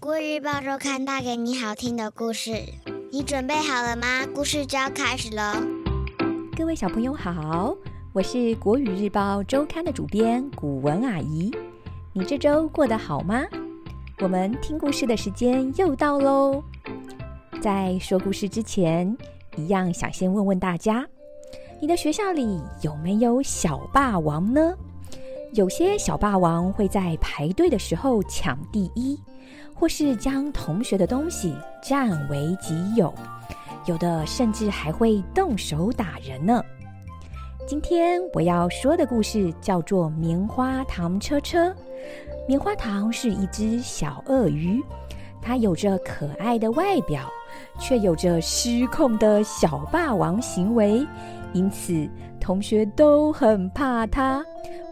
国语日报周刊带给你好听的故事，你准备好了吗？故事就要开始喽。各位小朋友好，我是国语日报周刊的主编古文阿姨。你这周过得好吗？我们听故事的时间又到喽。在说故事之前，一样想先问问大家：你的学校里有没有小霸王呢？有些小霸王会在排队的时候抢第一，或是将同学的东西占为己有，有的甚至还会动手打人呢。今天我要说的故事叫做《棉花糖车车》。棉花糖是一只小鳄鱼，它有着可爱的外表，却有着失控的小霸王行为，因此同学都很怕它。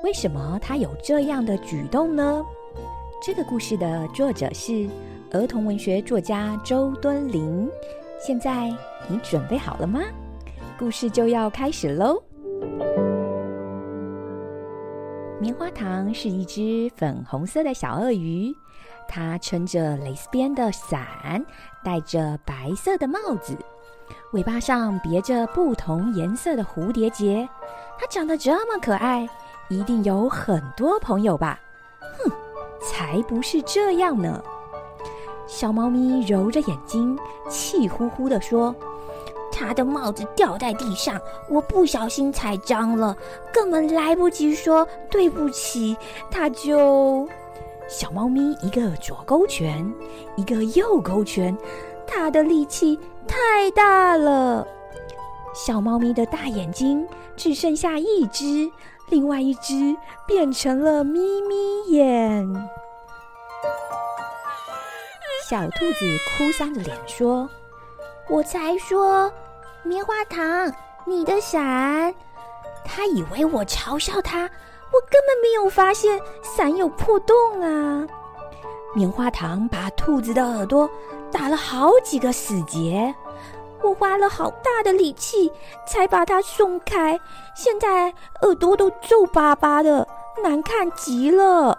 为什么它有这样的举动呢？这个故事的作者是儿童文学作家周敦林。现在你准备好了吗？故事就要开始喽！棉花糖是一只粉红色的小鳄鱼，它撑着蕾丝边的伞，戴着白色的帽子，尾巴上别着不同颜色的蝴蝶结。它长得这么可爱。一定有很多朋友吧？才不是这样呢！小猫咪揉着眼睛，气呼呼地说：“它的帽子掉在地上，我不小心踩脏了，根本来不及说对不起，它就……”小猫咪一个左勾拳，一个右勾拳，它的力气太大了。小猫咪的大眼睛只剩下一只。另外一只变成了眯眯眼，小兔子哭丧着脸说：“我才说，棉花糖，你的伞。”他以为我嘲笑他，我根本没有发现伞有破洞啊！棉花糖把兔子的耳朵打了好几个死结。我花了好大的力气才把它松开，现在耳朵都皱巴巴的，难看极了。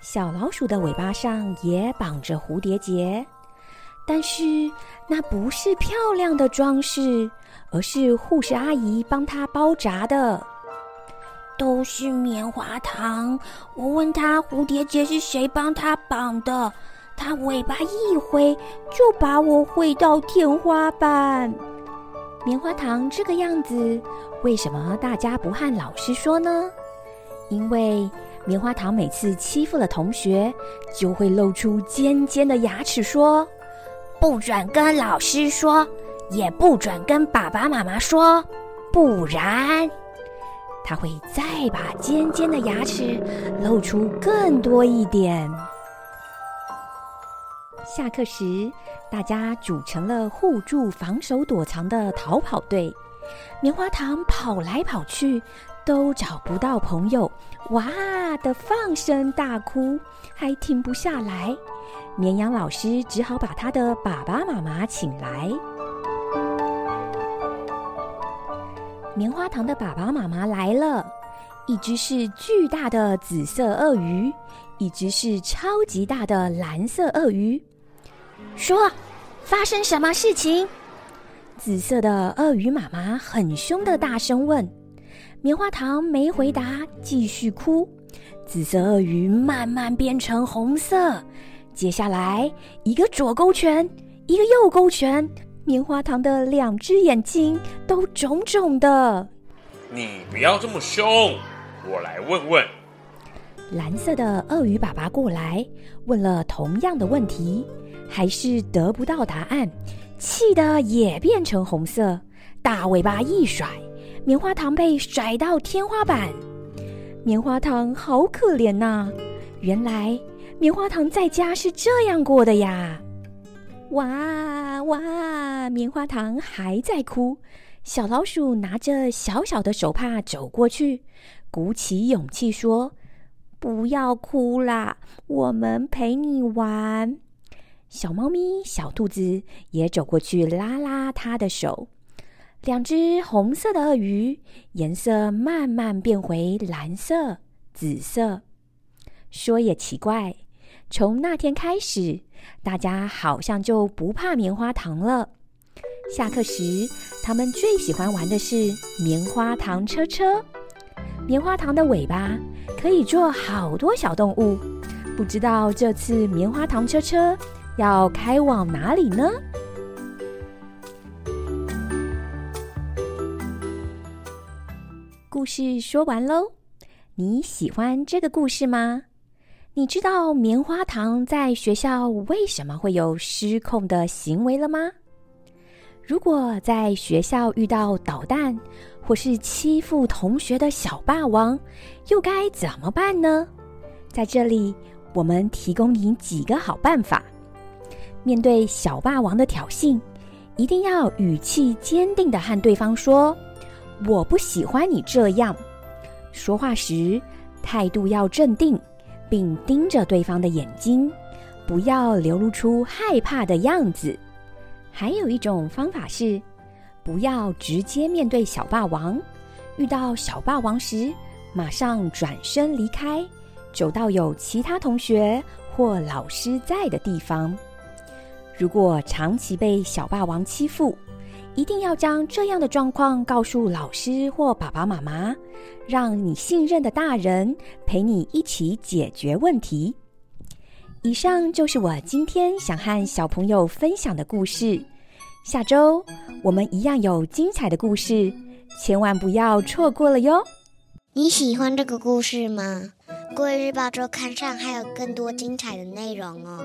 小老鼠的尾巴上也绑着蝴蝶结，但是那不是漂亮的装饰，而是护士阿姨帮它包扎的。都是棉花糖。我问他蝴蝶结是谁帮他绑的。它尾巴一挥，就把我挥到天花板。棉花糖这个样子，为什么大家不和老师说呢？因为棉花糖每次欺负了同学，就会露出尖尖的牙齿，说：“不准跟老师说，也不准跟爸爸妈妈说，不然……”他会再把尖尖的牙齿露出更多一点。下课时，大家组成了互助、防守、躲藏的逃跑队。棉花糖跑来跑去，都找不到朋友，哇的放声大哭，还停不下来。绵羊老师只好把他的爸爸妈妈请来。棉花糖的爸爸妈妈来了，一只是巨大的紫色鳄鱼，一只是超级大的蓝色鳄鱼。说，发生什么事情？紫色的鳄鱼妈妈很凶的大声问。棉花糖没回答，继续哭。紫色鳄鱼慢慢变成红色。接下来，一个左勾拳，一个右勾拳，棉花糖的两只眼睛都肿肿的。你不要这么凶，我来问问。蓝色的鳄鱼爸爸过来问了同样的问题。还是得不到答案，气得也变成红色，大尾巴一甩，棉花糖被甩到天花板。棉花糖好可怜呐！原来棉花糖在家是这样过的呀！哇哇，棉花糖还在哭。小老鼠拿着小小的手帕走过去，鼓起勇气说：“不要哭啦，我们陪你玩。”小猫咪、小兔子也走过去拉拉它的手。两只红色的鳄鱼颜色慢慢变回蓝色、紫色。说也奇怪，从那天开始，大家好像就不怕棉花糖了。下课时，他们最喜欢玩的是棉花糖车车。棉花糖的尾巴可以做好多小动物。不知道这次棉花糖车车要开往哪里呢？故事说完喽，你喜欢这个故事吗？你知道棉花糖在学校为什么会有失控的行为了吗？如果在学校遇到捣蛋或是欺负同学的小霸王，又该怎么办呢？在这里，我们提供你几个好办法。面对小霸王的挑衅，一定要语气坚定的和对方说：“我不喜欢你这样。”说话时态度要镇定。并盯着对方的眼睛，不要流露出害怕的样子。还有一种方法是，不要直接面对小霸王。遇到小霸王时，马上转身离开，走到有其他同学或老师在的地方。如果长期被小霸王欺负，一定要将这样的状况告诉老师或爸爸妈妈，让你信任的大人陪你一起解决问题。以上就是我今天想和小朋友分享的故事。下周我们一样有精彩的故事，千万不要错过了哟！你喜欢这个故事吗？国语日报周刊上还有更多精彩的内容哦。